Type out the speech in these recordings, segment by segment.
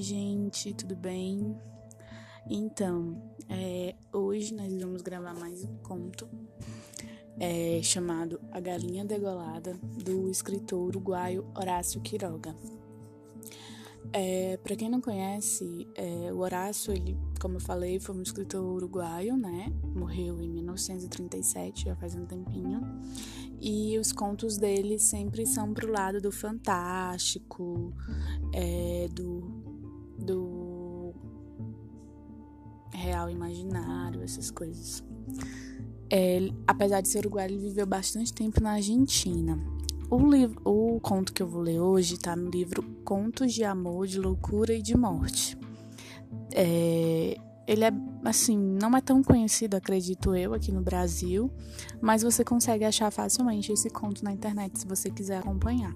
Oi, gente, tudo bem? Então, é, hoje nós vamos gravar mais um conto é, chamado A Galinha Degolada, do escritor uruguaio Horácio Quiroga. É, Para quem não conhece, é, o Horácio, ele, como eu falei, foi um escritor uruguaio, né? Morreu em 1937, já faz um tempinho. E os contos dele sempre são pro lado do fantástico, é, do, do real imaginário, essas coisas. É, apesar de ser uruguaio, ele viveu bastante tempo na Argentina. O, livro, o conto que eu vou ler hoje está no livro Contos de Amor, de Loucura e de Morte. É, ele é, assim, não é tão conhecido, acredito eu, aqui no Brasil, mas você consegue achar facilmente esse conto na internet se você quiser acompanhar.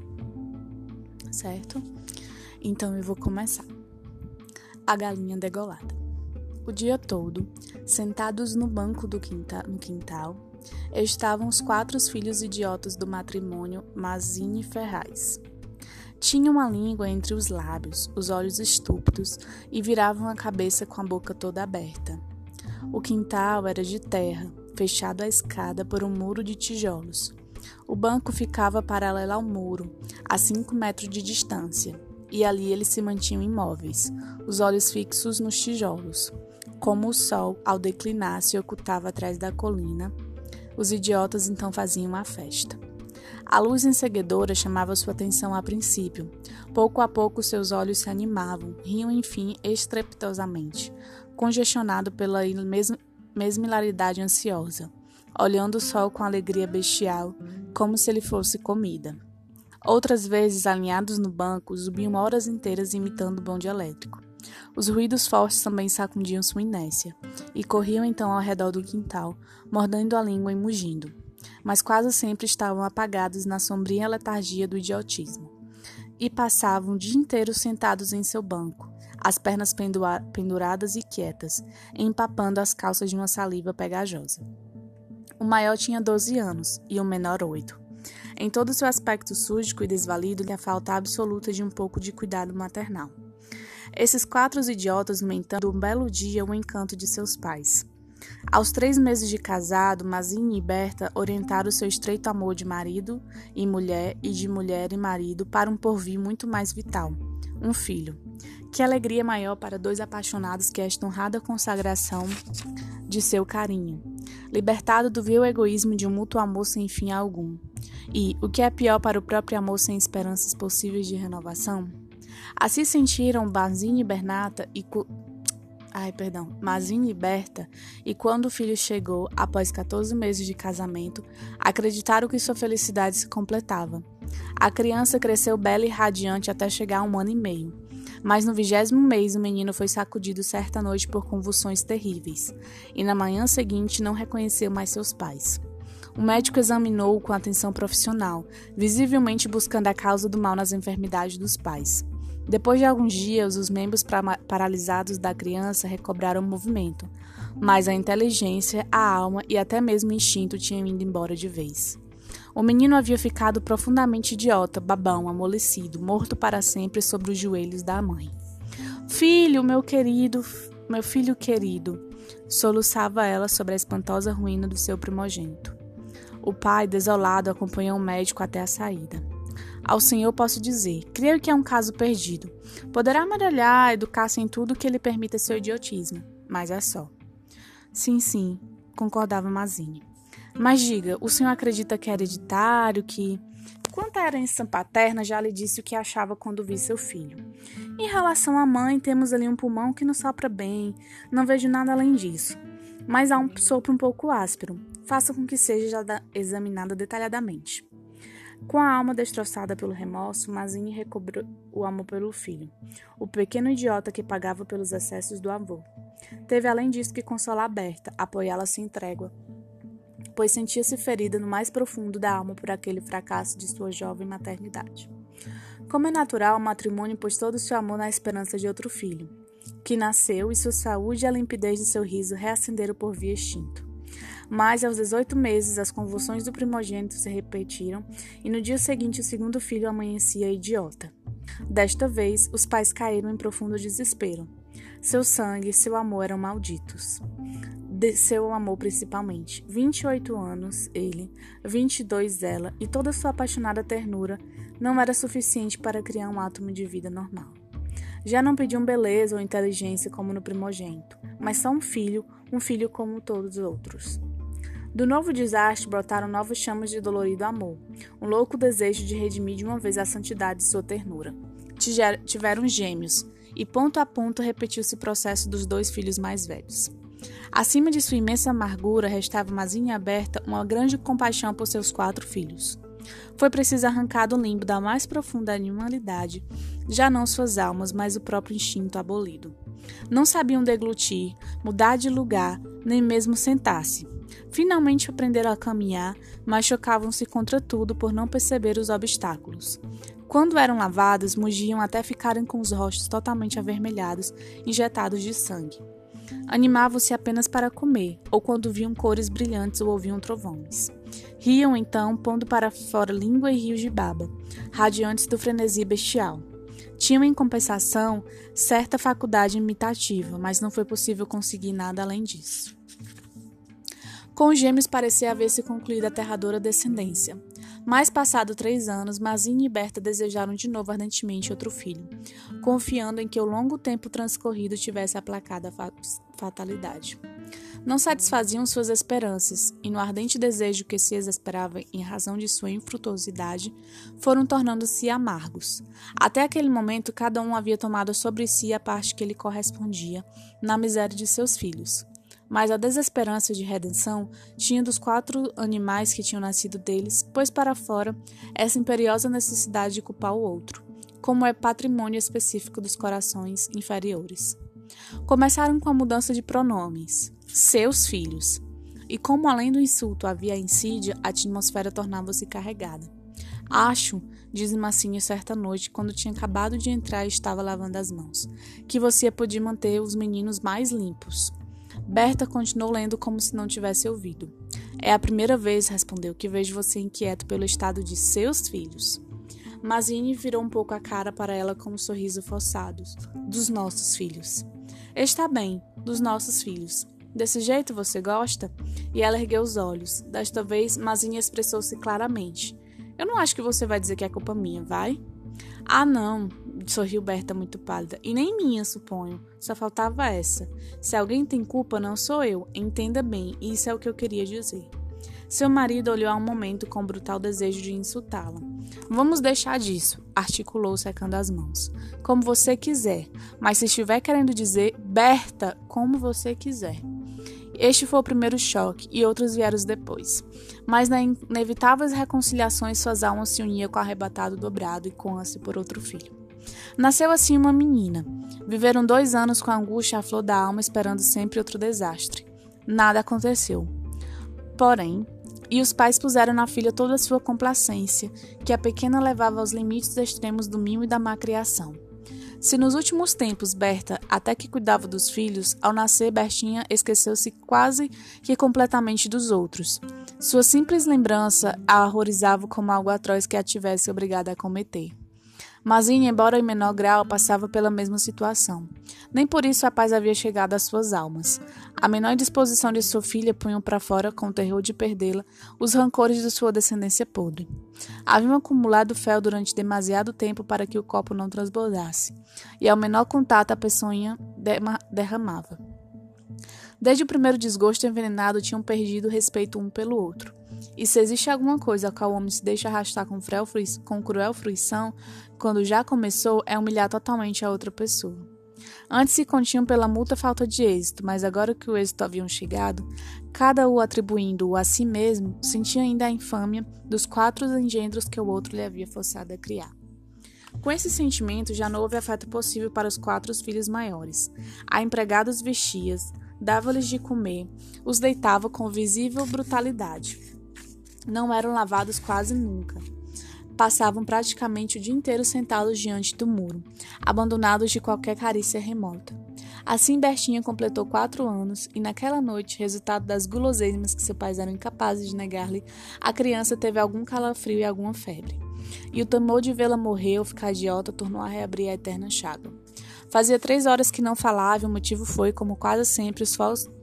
Certo? Então eu vou começar. A galinha degolada. O dia todo, sentados no banco do quintal, no quintal, estavam os quatro filhos idiotas do matrimônio Mazini Ferraz. Tinham a língua entre os lábios, os olhos estúpidos e viravam a cabeça com a boca toda aberta. O quintal era de terra, fechado à escada por um muro de tijolos. O banco ficava paralelo ao muro, a cinco metros de distância, e ali eles se mantinham imóveis, os olhos fixos nos tijolos. Como o sol, ao declinar, se ocultava atrás da colina, os idiotas então faziam uma festa. A luz enseguedora chamava sua atenção a princípio. Pouco a pouco seus olhos se animavam, riam enfim estrepitosamente, congestionado pela mesmilaridade ansiosa, olhando o sol com alegria bestial, como se ele fosse comida. Outras vezes, alinhados no banco, subiam horas inteiras imitando o bonde elétrico. Os ruídos fortes também sacudiam sua inércia, e corriam então ao redor do quintal, mordendo a língua e mugindo mas quase sempre estavam apagados na sombria letargia do idiotismo. E passavam o dia inteiro sentados em seu banco, as pernas penduradas e quietas, empapando as calças de uma saliva pegajosa. O maior tinha 12 anos e o menor oito. Em todo seu aspecto súdico e desvalido lhe a falta absoluta de um pouco de cuidado maternal. Esses quatro idiotas, no entanto, um belo dia o encanto de seus pais. Aos três meses de casado, Mazine e Berta orientaram seu estreito amor de marido e mulher e de mulher e marido para um porvir muito mais vital, um filho. Que alegria maior para dois apaixonados que esta honrada consagração de seu carinho, libertado do vil egoísmo de um mútuo amor sem fim algum. E, o que é pior para o próprio amor sem esperanças possíveis de renovação? Assim sentiram Bazine e Bernata e ai, perdão, Mazine e Berta, e quando o filho chegou, após 14 meses de casamento, acreditaram que sua felicidade se completava. A criança cresceu bela e radiante até chegar a um ano e meio. Mas no vigésimo mês, o menino foi sacudido certa noite por convulsões terríveis, e na manhã seguinte não reconheceu mais seus pais. O médico examinou-o com atenção profissional, visivelmente buscando a causa do mal nas enfermidades dos pais. Depois de alguns dias, os membros paralisados da criança recobraram o movimento, mas a inteligência, a alma e até mesmo o instinto tinham ido embora de vez. O menino havia ficado profundamente idiota, babão, amolecido, morto para sempre sobre os joelhos da mãe. Filho, meu querido, meu filho querido, soluçava ela sobre a espantosa ruína do seu primogênito. O pai, desolado, acompanhou o médico até a saída. Ao Senhor posso dizer: creio que é um caso perdido. Poderá amarelhar, educar-se em tudo que ele permita seu idiotismo, mas é só. Sim, sim, concordava Mazine. Mas diga, o senhor acredita que é hereditário, que. Quanto à herança paterna, já lhe disse o que achava quando vi seu filho. Em relação à mãe, temos ali um pulmão que nos sopra bem, não vejo nada além disso. Mas há um sopro um pouco áspero. Faça com que seja examinada detalhadamente. Com a alma destroçada pelo remorso, Mazine recobrou o amor pelo filho, o pequeno idiota que pagava pelos excessos do avô. Teve além disso que consolar Berta, apoiá-la sem trégua, pois sentia-se ferida no mais profundo da alma por aquele fracasso de sua jovem maternidade. Como é natural, o matrimônio pôs todo o seu amor na esperança de outro filho, que nasceu e sua saúde e a limpidez de seu riso reacenderam por via extinto. Mas aos 18 meses, as convulsões do primogênito se repetiram e no dia seguinte o segundo filho amanhecia idiota. Desta vez, os pais caíram em profundo desespero. Seu sangue e seu amor eram malditos. De seu amor principalmente. 28 anos, ele, 22 ela, e toda sua apaixonada ternura não era suficiente para criar um átomo de vida normal. Já não pediam beleza ou inteligência como no primogênito, mas só um filho, um filho como todos os outros. Do novo desastre brotaram novas chamas de dolorido amor, um louco desejo de redimir de uma vez a santidade de sua ternura. Tiveram gêmeos, e ponto a ponto repetiu-se o processo dos dois filhos mais velhos. Acima de sua imensa amargura, restava Mazinha aberta uma grande compaixão por seus quatro filhos. Foi preciso arrancar do limbo da mais profunda animalidade, já não suas almas, mas o próprio instinto abolido. Não sabiam deglutir, mudar de lugar, nem mesmo sentar-se. Finalmente aprenderam a caminhar, mas chocavam-se contra tudo por não perceber os obstáculos. Quando eram lavados, mugiam até ficarem com os rostos totalmente avermelhados, injetados de sangue. Animavam-se apenas para comer, ou quando viam cores brilhantes ou ouviam trovões. Riam então, pondo para fora língua e rios de baba, radiantes do frenesi bestial. Tinham, em compensação, certa faculdade imitativa, mas não foi possível conseguir nada além disso. Com os gêmeos parecia haver-se concluído a aterradora descendência. Mais passado três anos, Mazinha e Berta desejaram de novo ardentemente outro filho, confiando em que o longo tempo transcorrido tivesse aplacado a fatalidade. Não satisfaziam suas esperanças, e no ardente desejo que se exasperava em razão de sua infrutuosidade, foram tornando-se amargos. Até aquele momento, cada um havia tomado sobre si a parte que lhe correspondia na miséria de seus filhos. Mas a desesperança de redenção tinha dos quatro animais que tinham nascido deles, pois para fora essa imperiosa necessidade de culpar o outro, como é patrimônio específico dos corações inferiores. Começaram com a mudança de pronomes, seus filhos. E como além do insulto havia insídia, a atmosfera tornava-se carregada. Acho, disse Massinha certa noite, quando tinha acabado de entrar e estava lavando as mãos, que você podia manter os meninos mais limpos. Berta continuou lendo como se não tivesse ouvido. É a primeira vez, respondeu, que vejo você inquieto pelo estado de seus filhos. Mazine virou um pouco a cara para ela com um sorriso forçado. Dos nossos filhos. Está bem, dos nossos filhos. Desse jeito você gosta? E ela ergueu os olhos. Desta vez, Mazine expressou-se claramente. Eu não acho que você vai dizer que é culpa minha, vai? Ah, não, sorriu Berta muito pálida. E nem minha, suponho. Só faltava essa. Se alguém tem culpa, não sou eu. Entenda bem, isso é o que eu queria dizer. Seu marido olhou a um momento com brutal desejo de insultá-la. Vamos deixar disso, articulou secando as mãos. Como você quiser, mas se estiver querendo dizer, Berta, como você quiser. Este foi o primeiro choque e outros vieram depois. Mas nas inevitáveis reconciliações suas almas se uniam com o arrebatado dobrado e com ânsia por outro filho. Nasceu assim uma menina. Viveram dois anos com a angústia à flor da alma, esperando sempre outro desastre. Nada aconteceu. Porém, e os pais puseram na filha toda a sua complacência, que a pequena levava aos limites extremos do mimo e da má criação. Se nos últimos tempos Berta até que cuidava dos filhos, ao nascer Bertinha esqueceu-se quase que completamente dos outros. Sua simples lembrança a horrorizava como algo atroz que a tivesse obrigada a cometer. Mazine, embora em menor grau, passava pela mesma situação. Nem por isso a paz havia chegado às suas almas. A menor disposição de sua filha punham para fora, com o terror de perdê-la, os rancores de sua descendência podre. Haviam acumulado fel durante demasiado tempo para que o copo não transbordasse, e ao menor contato a peçonha derramava. Desde o primeiro desgosto envenenado tinham perdido respeito um pelo outro. E se existe alguma coisa a qual o homem se deixa arrastar com cruel fruição, quando já começou, é humilhar totalmente a outra pessoa. Antes se continham pela multa falta de êxito, mas agora que o êxito haviam chegado, cada um atribuindo-o a si mesmo, sentia ainda a infâmia dos quatro engendros que o outro lhe havia forçado a criar. Com esse sentimento, já não houve afeto possível para os quatro filhos maiores. A empregada os vestia, dava-lhes de comer, os deitava com visível brutalidade. Não eram lavados quase nunca passavam praticamente o dia inteiro sentados diante do muro, abandonados de qualquer carícia remota. Assim, Bertinha completou quatro anos e, naquela noite, resultado das guloseimas que seus pais eram incapazes de negar-lhe, a criança teve algum calafrio e alguma febre. e o temor de vê-la morrer ou ficar idiota tornou a reabrir a eterna chaga. Fazia três horas que não falava e o motivo foi, como quase sempre, os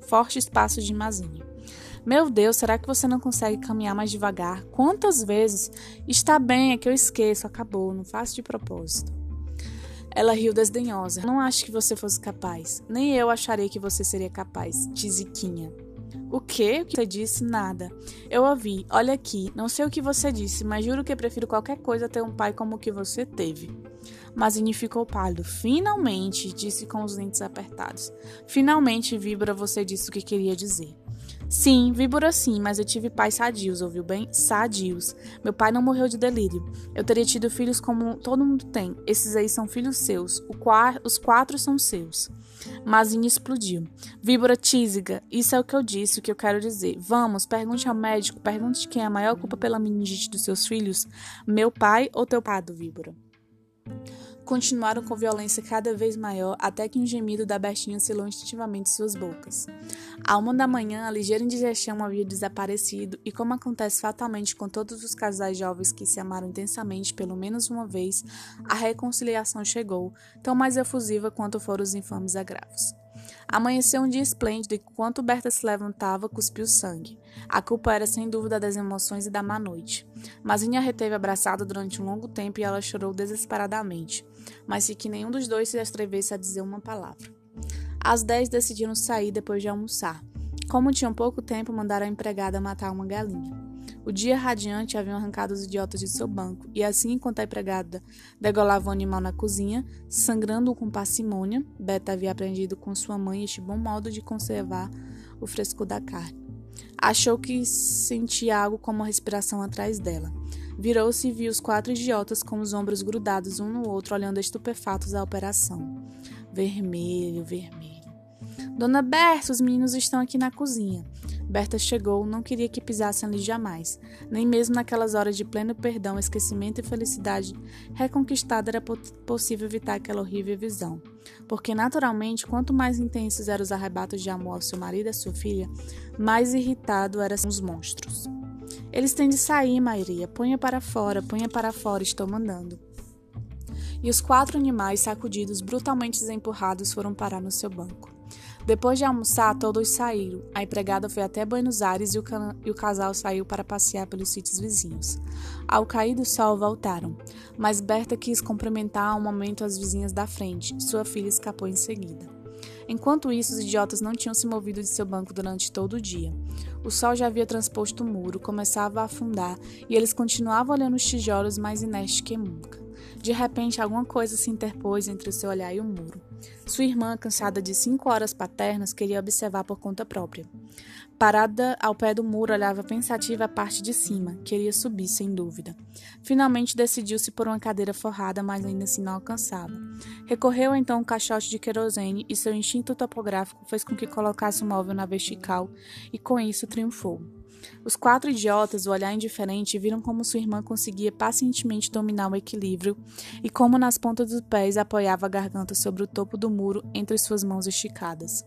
fortes passos de Mazine. Meu Deus, será que você não consegue caminhar mais devagar? Quantas vezes? Está bem, é que eu esqueço, acabou, não faço de propósito. Ela riu desdenhosa. Não acho que você fosse capaz. Nem eu acharia que você seria capaz, tiziquinha. O quê? O que você disse? Nada. Eu ouvi. Olha aqui. Não sei o que você disse, mas juro que prefiro qualquer coisa ter um pai como o que você teve. Mazini ficou pálido. Finalmente, disse com os dentes apertados. Finalmente, Vibra, você disse o que queria dizer. Sim, víbora sim, mas eu tive pais sadios, ouviu bem? Sadios. Meu pai não morreu de delírio. Eu teria tido filhos como todo mundo tem. Esses aí são filhos seus. os quatro são seus. Mazine explodiu. Víbora tísiga, isso é o que eu disse, o que eu quero dizer. Vamos, pergunte ao médico, pergunte quem é a maior culpa pela meningite dos seus filhos, meu pai ou teu pai, Víbora. Continuaram com violência cada vez maior até que um gemido da Bertinha selou instintivamente suas bocas. À uma da manhã, a ligeira indigestão havia desaparecido e, como acontece fatalmente com todos os casais jovens que se amaram intensamente pelo menos uma vez, a reconciliação chegou, tão mais efusiva quanto foram os infames agravos. Amanheceu um dia esplêndido e, enquanto Berta se levantava, cuspiu sangue. A culpa era sem dúvida das emoções e da má noite. Mazinha reteve abraçada durante um longo tempo e ela chorou desesperadamente, mas se que nenhum dos dois se atrevesse a dizer uma palavra. Às dez decidiram sair depois de almoçar. Como tinham pouco tempo, mandaram a empregada matar uma galinha. O dia radiante haviam arrancado os idiotas de seu banco, e assim, enquanto a empregada degolava o animal na cozinha, sangrando-o com parcimônia, Beta havia aprendido com sua mãe este bom modo de conservar o frescor da carne. Achou que sentia algo como a respiração atrás dela. Virou-se e viu os quatro idiotas com os ombros grudados um no outro, olhando estupefatos a operação. Vermelho, vermelho. Dona Berta, os meninos estão aqui na cozinha. Berta chegou, não queria que pisassem ali jamais, nem mesmo naquelas horas de pleno perdão, esquecimento e felicidade reconquistada era possível evitar aquela horrível visão. Porque, naturalmente, quanto mais intensos eram os arrebatos de amor ao seu marido e à sua filha, mais irritado eram os monstros. Eles têm de sair, Maria. Ponha para fora, ponha para fora, estou mandando. E os quatro animais, sacudidos, brutalmente empurrados, foram parar no seu banco. Depois de almoçar, todos saíram. A empregada foi até Buenos Aires e o, e o, casal saiu para passear pelos sítios vizinhos. Ao cair do sol, voltaram. Mas Berta quis cumprimentar um momento as vizinhas da frente. Sua filha escapou em seguida. Enquanto isso, os idiotas não tinham se movido de seu banco durante todo o dia. O sol já havia transposto o muro, começava a afundar e eles continuavam olhando os tijolos mais inertes que nunca. De repente, alguma coisa se interpôs entre o seu olhar e o muro. Sua irmã, cansada de cinco horas paternas, queria observar por conta própria. Parada ao pé do muro, olhava pensativa a parte de cima. Queria subir, sem dúvida. Finalmente decidiu-se por uma cadeira forrada, mas ainda assim não alcançava. Recorreu então um caixote de querosene e seu instinto topográfico fez com que colocasse o móvel na vertical e com isso triunfou. Os quatro idiotas, o olhar indiferente, viram como sua irmã conseguia pacientemente dominar o equilíbrio e como nas pontas dos pés apoiava a garganta sobre o topo do muro entre suas mãos esticadas.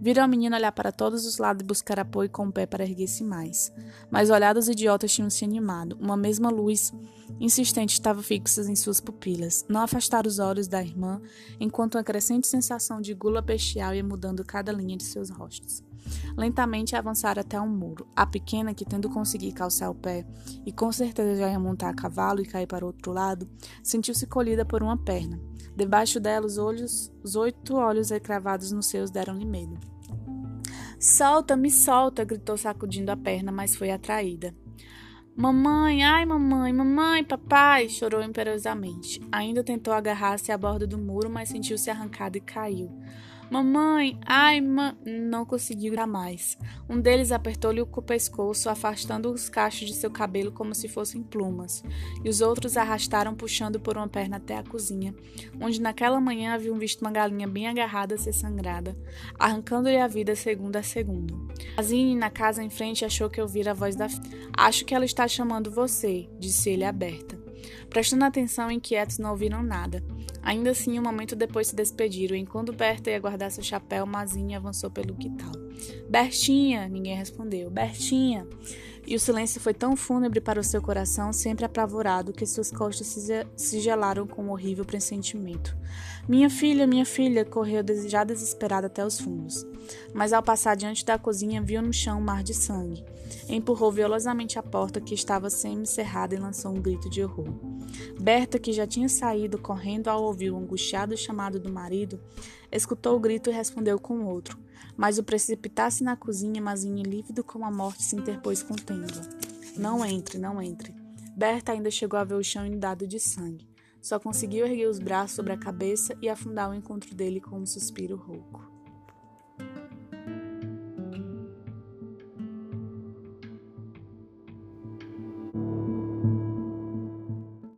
Viram a menina olhar para todos os lados e buscar apoio com o pé para erguer-se mais. Mas o olhar dos idiotas tinham se animado. Uma mesma luz insistente estava fixa em suas pupilas. Não afastaram os olhos da irmã, enquanto uma crescente sensação de gula bestial ia mudando cada linha de seus rostos. Lentamente avançaram até um muro. A pequena, que tendo conseguido calçar o pé e com certeza já ia montar a cavalo e cair para o outro lado, sentiu-se colhida por uma perna. Debaixo dela, os olhos, os oito olhos recravados nos seus deram-lhe medo. Solta, me solta! gritou sacudindo a perna, mas foi atraída. Mamãe, ai mamãe, mamãe, papai! chorou imperiosamente. Ainda tentou agarrar-se à borda do muro, mas sentiu-se arrancado e caiu. Mamãe, ai, ma... não conseguiu mais. Um deles apertou-lhe o pescoço, afastando os cachos de seu cabelo como se fossem plumas, e os outros arrastaram puxando por uma perna até a cozinha, onde naquela manhã haviam visto uma galinha bem agarrada ser sangrada, arrancando-lhe a vida segundo a segundo. Azine, na casa em frente, achou que ouvira a voz da filha. Acho que ela está chamando você, disse ele aberta. Prestando atenção, inquietos não ouviram nada. Ainda assim, um momento depois se despediram. Enquanto Berta ia guardar seu chapéu, Mazinha avançou pelo quintal. Bertinha! Ninguém respondeu. Bertinha! E o silêncio foi tão fúnebre para o seu coração, sempre apavorado, que suas costas se gelaram com um horrível pressentimento. Minha filha, minha filha, correu já desesperada até os fundos. Mas ao passar diante da cozinha, viu no chão um mar de sangue. Empurrou violosamente a porta que estava semi-cerrada e lançou um grito de horror. Berta, que já tinha saído correndo ao ouvir o angustiado chamado do marido, escutou o grito e respondeu com outro. Mas o precipitar-se na cozinha, Mazinho, lívido como a morte, se interpôs contendo-a. Não entre, não entre. Berta ainda chegou a ver o chão inundado de sangue. Só conseguiu erguer os braços sobre a cabeça e afundar o encontro dele com um suspiro rouco.